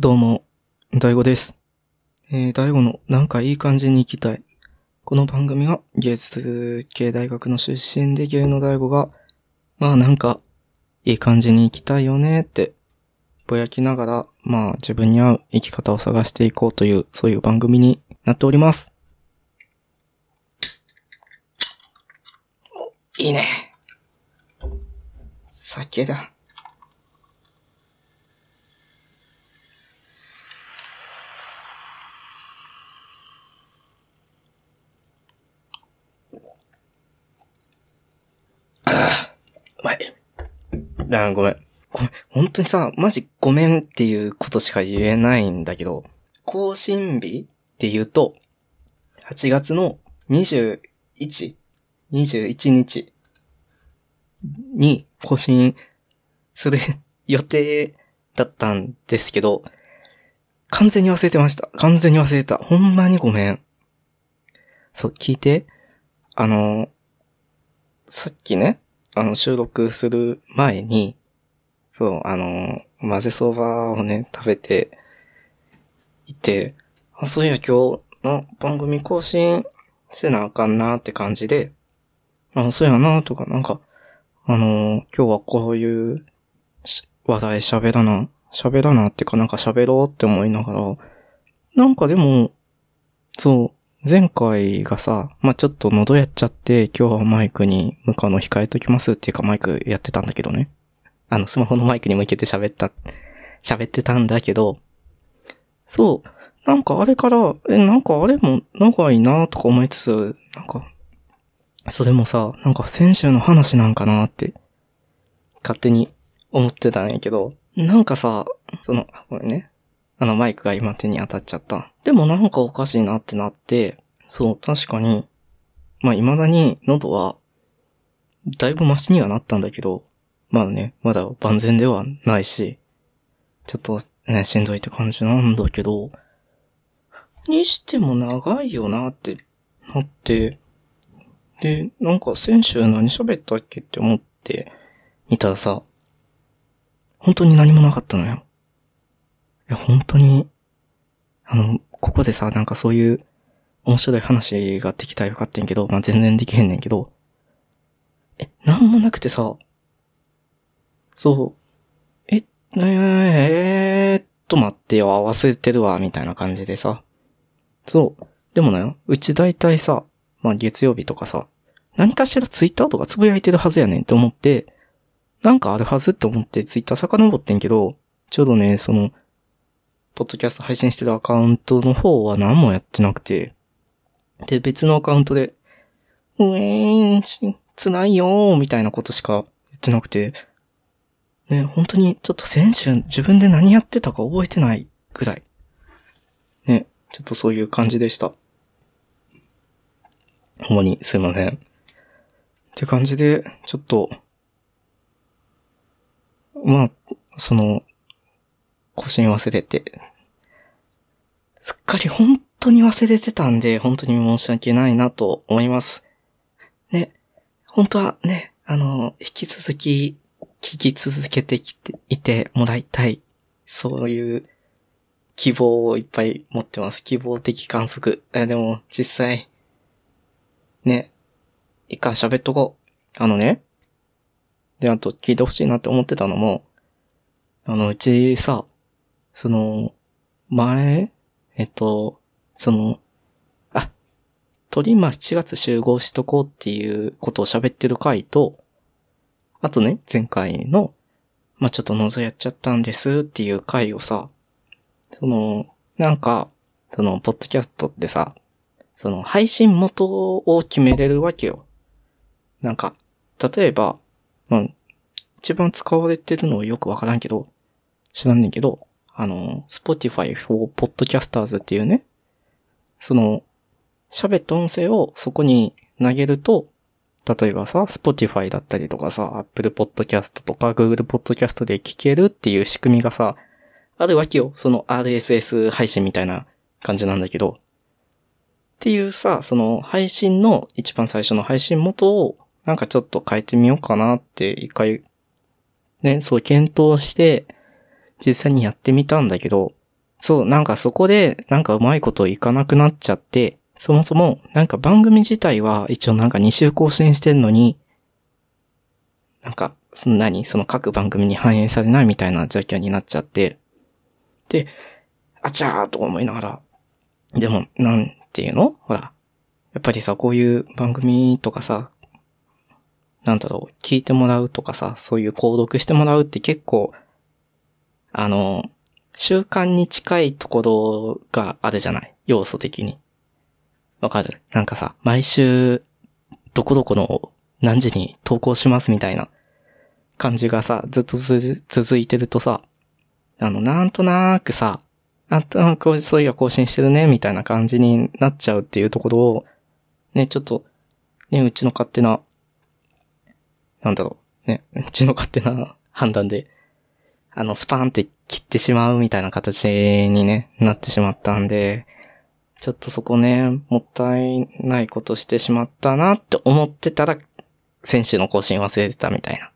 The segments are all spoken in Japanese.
どうも、大悟です。えー、大悟のなんかいい感じに行きたい。この番組は芸術系大学の出身で芸の大悟が、まあなんか、いい感じに行きたいよねって、ぼやきながら、まあ自分に合う生き方を探していこうという、そういう番組になっております。おいいね。酒だ。うまい。あ、ごめん。ごめん。本当にさ、マジごめんっていうことしか言えないんだけど、更新日って言うと、8月の21、21日に更新する予定だったんですけど、完全に忘れてました。完全に忘れた。ほんまにごめん。そう、聞いて。あの、さっきね、あの、収録する前に、そう、あの、混ぜそばをね、食べていて、あ、そういや今日の番組更新せなあかんなって感じで、あ、そうやなとか、なんか、あの、今日はこういう話題喋らな、喋らなっていうかなんか喋ろうって思いながら、なんかでも、そう、前回がさ、まあ、ちょっと喉やっちゃって、今日はマイクに向かうの控えときますっていうかマイクやってたんだけどね。あの、スマホのマイクに向けて喋った、喋ってたんだけど、そう、なんかあれから、え、なんかあれも長いなとか思いつつ、なんか、それもさ、なんか先週の話なんかなって、勝手に思ってたんやけど、なんかさ、その、これね、あのマイクが今手に当たっちゃった。でもなんかおかしいなってなって、そう、確かに、まあ未だに喉は、だいぶマシにはなったんだけど、まあね、まだ万全ではないし、ちょっとね、しんどいって感じなんだけど、にしても長いよなってなって、で、なんか先週何喋ったっけって思って見たらさ、本当に何もなかったのよ。いや、本当に、あの、ここでさ、なんかそういう面白い話ができたらよかったんけど、まあ、全然できへんねんけど、え、なんもなくてさ、そう、え、えー、っと待ってよ、忘れてるわ、みたいな感じでさ。そう。でもね、うち大体さ、まあ月曜日とかさ、何かしらツイッターとかつぶやいてるはずやねんって思って、なんかあるはずって思ってツイッター遡ってんけど、ちょうどね、その、ポッドキャスト配信してるアカウントの方は何もやってなくて、で、別のアカウントで、うえーん、つないよー、みたいなことしか言ってなくて、ね、本当にちょっと先週自分で何やってたか覚えてないぐらい。ね、ちょっとそういう感じでした。ほんまにすいません。って感じで、ちょっと、まあ、その、更新忘れて、すっかり本当に忘れてたんで、本当に申し訳ないなと思います。ね、本当はね、あの、引き続き聞き続けてきていてもらいたい。そういう希望をいっぱい持ってます。希望的観測。え、でも、実際、ね、一回喋っとこう。あのね。で、あと聞いてほしいなって思ってたのも、あの、うちさ、その、前、えっと、その、あ、鳥今7月集合しとこうっていうことを喋ってる回と、あとね、前回の、まあ、ちょっと喉やっちゃったんですっていう回をさ、その、なんか、その、ポッドキャストってさ、その、配信元を決めれるわけよ。なんか、例えば、まあ、一番使われてるのよくわからんけど、知らんねんけど、あの、Spotify for Podcasters っていうね、その、喋った音声をそこに投げると、例えばさ、Spotify だったりとかさ、Apple Podcast とか Google Podcast で聞けるっていう仕組みがさ、あるわけよ。その RSS 配信みたいな感じなんだけど。っていうさ、その配信の一番最初の配信元をなんかちょっと変えてみようかなって一回ね、そう検討して実際にやってみたんだけど、そう、なんかそこで、なんかうまいこといかなくなっちゃって、そもそも、なんか番組自体は一応なんか2週更新してんのに、なんか、そんなに、その各番組に反映されないみたいな状況になっちゃって、で、あちゃーと思いながら、でも、なんていうの？ほら。やっぱりさ、こういう番組とかさ、なんだろう、聞いてもらうとかさ、そういう購読してもらうって結構、あの、習慣に近いところがあるじゃない？要素的に。わかる？なんかさ、毎週、どこどこの何時に投稿しますみたいな。感じがさ、ずっとず続いてるとさ、あの、なんとなくさ、なんとなくそういや更新してるね、みたいな感じになっちゃうっていうところを、ね、ちょっと、ね、うちの勝手な、なんだろう、ね、うちの勝手な判断で、あの、スパーンって切ってしまうみたいな形にね、なってしまったんで、ちょっとそこね、もったいないことしてしまったなって思ってたら、先週の更新忘れてたみたいな。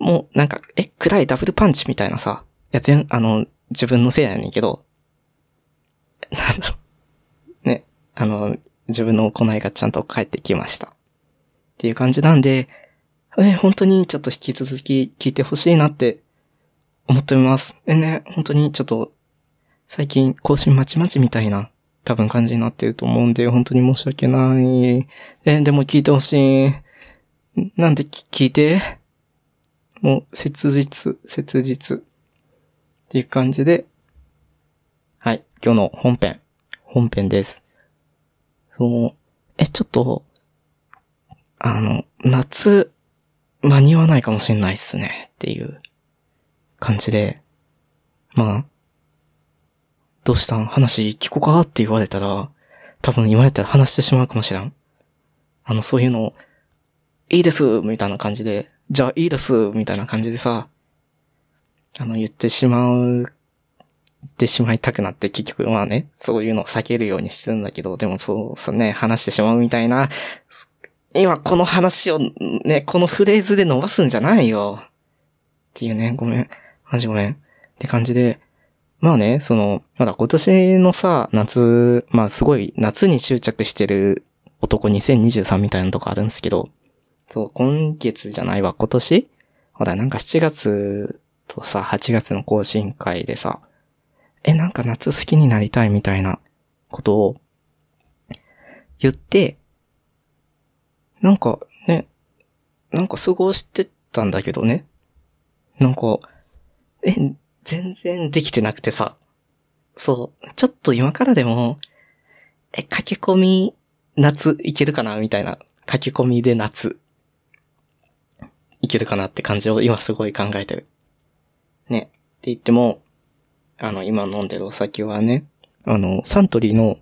もう、なんか、え、暗いダブルパンチみたいなさ、いや、全、あの、自分のせいやねんけど、なんだろ。ね、あの、自分の行いがちゃんと返ってきました。っていう感じなんで、え、本当にちょっと引き続き聞いてほしいなって思っております。えね、本当にちょっと、最近更新まちまちみたいな、多分感じになってると思うんで、本当に申し訳ない。え、でも聞いてほしい。なんで聞いて？もう、切実、切実。っていう感じで、はい、今日の本編、本編です。そう、え、ちょっと、あの、夏、間に合わないかもしれないっすね、っていう感じで、まあ、どうしたん？話聞こうか？って言われたら、多分今やったら話してしまうかもしれん。あの、そういうの、いいですみたいな感じで、じゃあいいですみたいな感じでさ、あの、言ってしまう、言ってしまいたくなって結局まあね、そういうのを避けるようにしてるんだけど、でもそう、そうね、話してしまうみたいな、今この話をね、このフレーズで伸ばすんじゃないよ。っていうね、ごめん。マジごめん。って感じで、まあね、その、まだ今年のさ、夏、まあすごい夏に執着してる男2023みたいなとこあるんですけど、そう、今月じゃないわ、今年？ほら、なんか7月とさ、8月の更新会でさ、え、なんか夏好きになりたいみたいなことを言って、なんかね、なんか過ごしてたんだけどね。なんか、え、全然できてなくてさ。そう。ちょっと今からでも、え、駆け込み、夏いけるかな？みたいな。駆け込みで夏。いけるかなって感じを今すごい考えてる。ね。って言っても、あの、今飲んでるお酒はね、あの、サントリーの、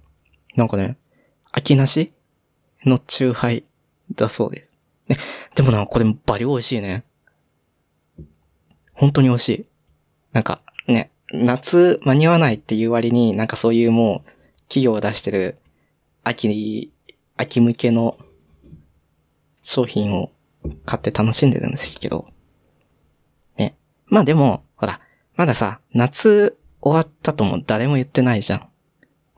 なんかね、秋なしのチューハイだそうです。ね。でもな、これバリ美味しいね。本当に美味しい。なんか、ね、夏間に合わないっていう割に、なんかそういうもう、企業を出してる、秋、秋向けの商品を買って楽しんでるんですけど。ね。まあでも、ほら、まださ、夏終わったとも誰も言ってないじゃん。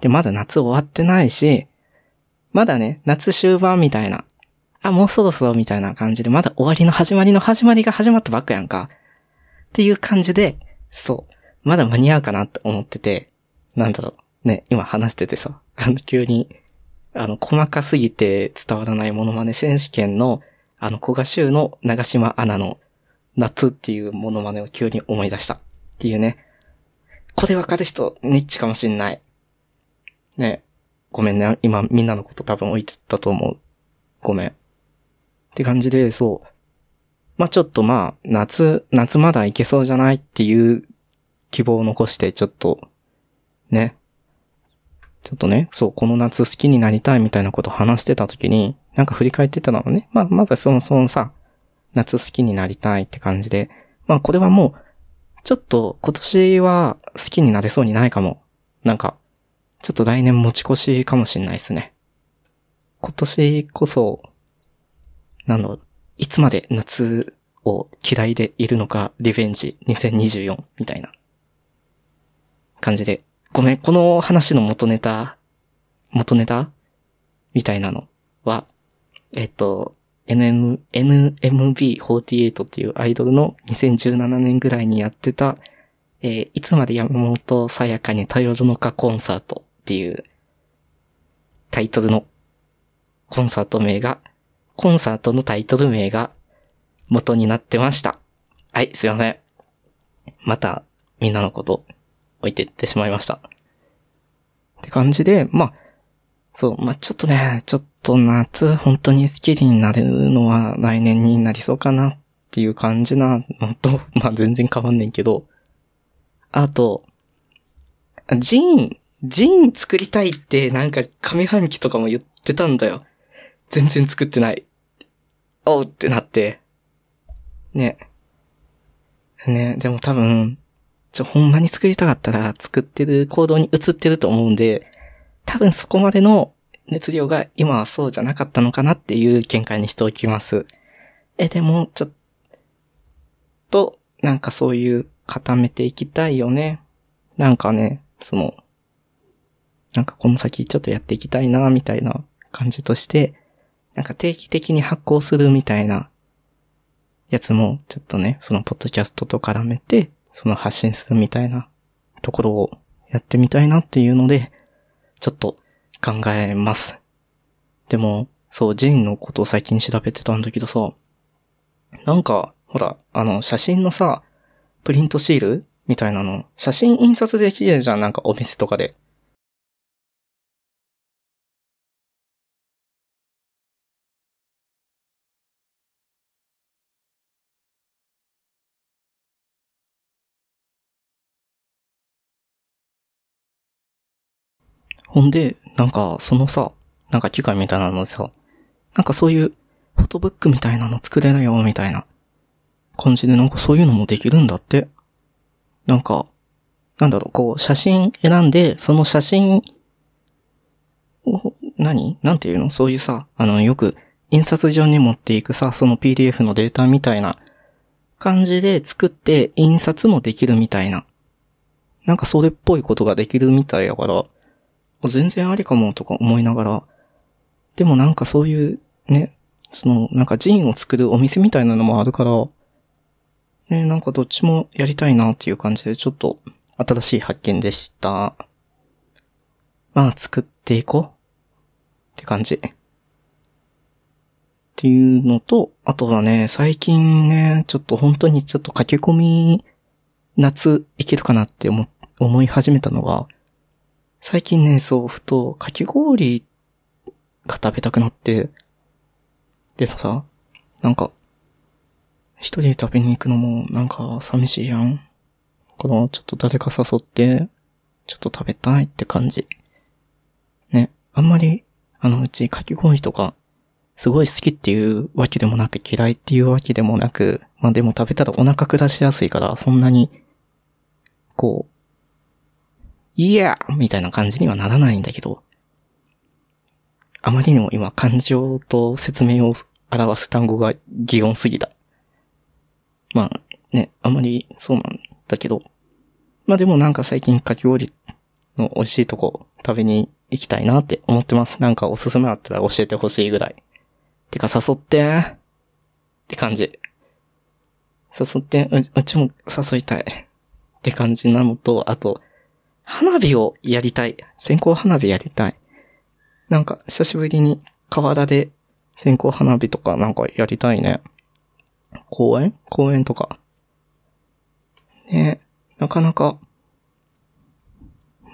で、まだ夏終わってないし、まだね、夏終盤みたいな、あ、もうそろそろみたいな感じで、まだ終わりの始まりの始まりが始まったばっかやんか。っていう感じで、そう、まだ間に合うかなって思ってて、なんだろう、ね、今話しててさ、あの、急に、あの、細かすぎて伝わらないモノマネ選手権の、あの、古賀州の長島アナの夏っていうモノマネを急に思い出した。っていうね。これわかる人、ニッチかもしんない。ね。ごめんね。今、みんなのこと多分置いてたと思う。ごめん。って感じで、そう。まあ、ちょっとまあ、夏、夏まだいけそうじゃないっていう希望を残して、ちょっと、ね。ちょっとね、そう、この夏好きになりたいみたいなことを話してた時に、なんか振り返ってたのね。まあ、まずその、そのさ、夏好きになりたいって感じで、まあこれはもう、ちょっと今年は好きになれそうにないかも。なんか、ちょっと来年持ち越しかもしんないですね。今年こそ、なんだろう、いつまで夏を嫌いでいるのか、リベンジ2024みたいな感じで。ごめん、この話の元ネタ、元ネタ？みたいなのは、えっと、NM、NMB48 っていうアイドルの2017年ぐらいにやってた、えーいつまで山本さやかに頼るのかコンサートっていうタイトルのコンサート名が、コンサートのタイトル名が元になってました。はい、すいません。また、みんなのこと置いてってしまいました。って感じで、まあ、そう、まあちょっとね、ちょっと夏、本当に好きになれるのは来年になりそうかなっていう感じなのと、まあ全然変わんねんけど、あと、ジーン、ジーン作りたいってなんか上半期とかも言ってたんだよ。全然作ってない。おうってなって。ね。ね、でも多分、ちょ、ほんまに作りたかったら作ってる行動に移ってると思うんで、多分そこまでの熱量が今はそうじゃなかったのかなっていう見解にしておきます。え、でも、ちょっと、なんかそういう固めていきたいよね。なんかね、その、なんかこの先ちょっとやっていきたいな、みたいな感じとして、なんか定期的に発行するみたいなやつも、ちょっとね、そのポッドキャストと絡めて、その発信するみたいなところをやってみたいなっていうので、ちょっと考えます。でも、そう、ジンのことを最近調べてたんだけどさ、なんか、ほら、あの、写真のさ、プリントシールみたいなの、写真印刷できるじゃん、なんかお店とかで。ほんで、なんか、そのさ、なんか機械みたいなのさ、なんかそういう、フォトブックみたいなの作れるよ、みたいな。感じで、なんかそういうのもできるんだって。なんか、なんだろう、こう、写真選んで、その写真を、何？なんていうの？そういうさ、あの、よく、印刷所に持っていくさ、その PDF のデータみたいな。感じで作って、印刷もできるみたいな。なんかそれっぽいことができるみたいやから、全然ありかもとか思いながら、でもなんかそういう、ね、その、なんかジンを作るお店みたいなのもあるから、ね、なんかどっちもやりたいなっていう感じで、ちょっと新しい発見でした。まあ、作っていこうって感じ。っていうのと、あとはね、最近ね、ちょっと本当にちょっと駆け込み、夏いけるかなって思、思い始めたのが、最近ね、そう、ふと、かき氷が食べたくなって、でさ、なんか、一人で食べに行くのもなんか寂しいやん。だから、ちょっと誰か誘って、ちょっと食べたいって感じ。ね、あんまり、あの、うちかき氷とか、すごい好きっていうわけでもなく、嫌いっていうわけでもなく、まあでも食べたらお腹下しやすいから、そんなに、こう、いやみたいな感じにはならないんだけど、あまりにも今感情と説明を表す単語が擬音すぎた。まあね、あまりそうなんだけど、まあでもなんか最近かき氷の美味しいとこ食べに行きたいなって思ってます。なんかおすすめあったら教えてほしいぐらい。てか誘ってって感じ。誘って、ううちも誘いたい。って感じなのと、あと、花火をやりたい。線香花火やりたい。なんか、久しぶりに河原で線香花火とかなんかやりたいね。公園？公園とか。ねなかなか、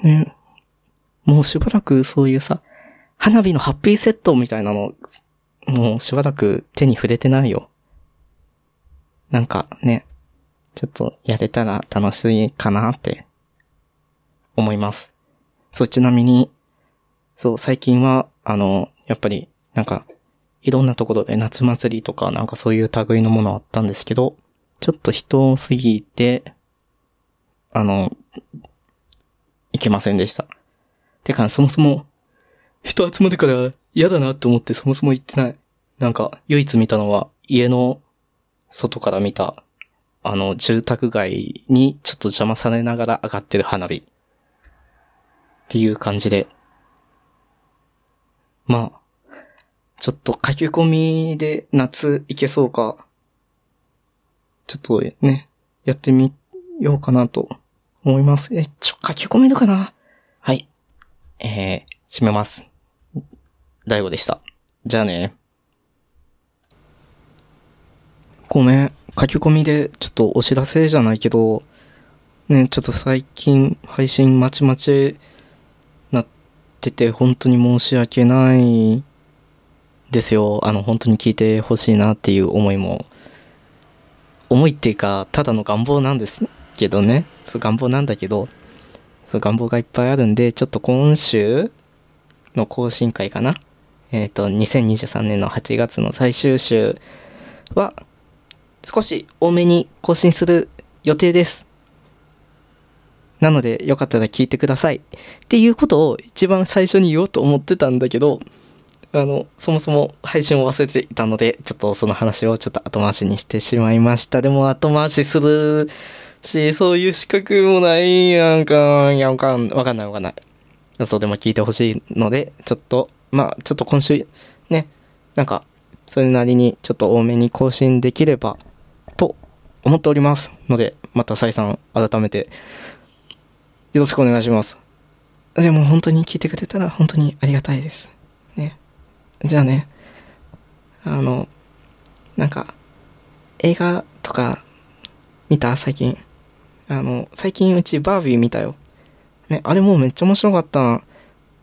ねもうしばらくそういうさ、花火のハッピーセットみたいなの、もうしばらく手に触れてないよ。なんかね、ちょっとやれたら楽しいかなって思います。そう、ちなみに、そう、最近は、あの、やっぱり、なんか、いろんなところで夏祭りとか、なんかそういう類のものあったんですけど、ちょっと人多すぎて、あの、いけませんでした。てか、そもそも、人集まるから嫌だなって思ってそもそも行ってない。なんか、唯一見たのは、家の外から見た、あの、住宅街にちょっと邪魔されながら上がってる花火。っていう感じで。まあ、ちょっと書き込みで夏いけそうか。ちょっとね、やってみようかなと思います。え、ちょ、書き込めるかな？はい。えー、閉めます。大悟でした。じゃあね。ごめん。書き込みでちょっとお知らせじゃないけど、ね、ちょっと最近配信まちまちなってて本当に申し訳ないですよ。あの本当に聞いてほしいなっていう思いも、思いっていうか、ただの願望なんですけどね。そう願望なんだけど、そう願望がいっぱいあるんで、ちょっと今週の更新会かな。えっ、と、2023年の8月の最終週は、少し多めに更新する予定です。なので、よかったら聞いてください。っていうことを一番最初に言おうと思ってたんだけど、あの、そもそも配信を忘れていたので、ちょっとその話をちょっと後回しにしてしまいました。でも後回しするし、そういう資格もないやんかい、やんかん、わかんないわかんない。そうでも聞いてほしいので、ちょっと、まあ、ちょっと今週、ね、なんか、それなりにちょっと多めに更新できれば、と思っております。ので、また再三改めて、よろしくお願いします。でも本当に聞いてくれたら本当にありがたいです。ね。じゃあね、あの、なんか、映画とか見た最近？あの、最近うちバービー見たよ。ね、あれもうめっちゃ面白かった。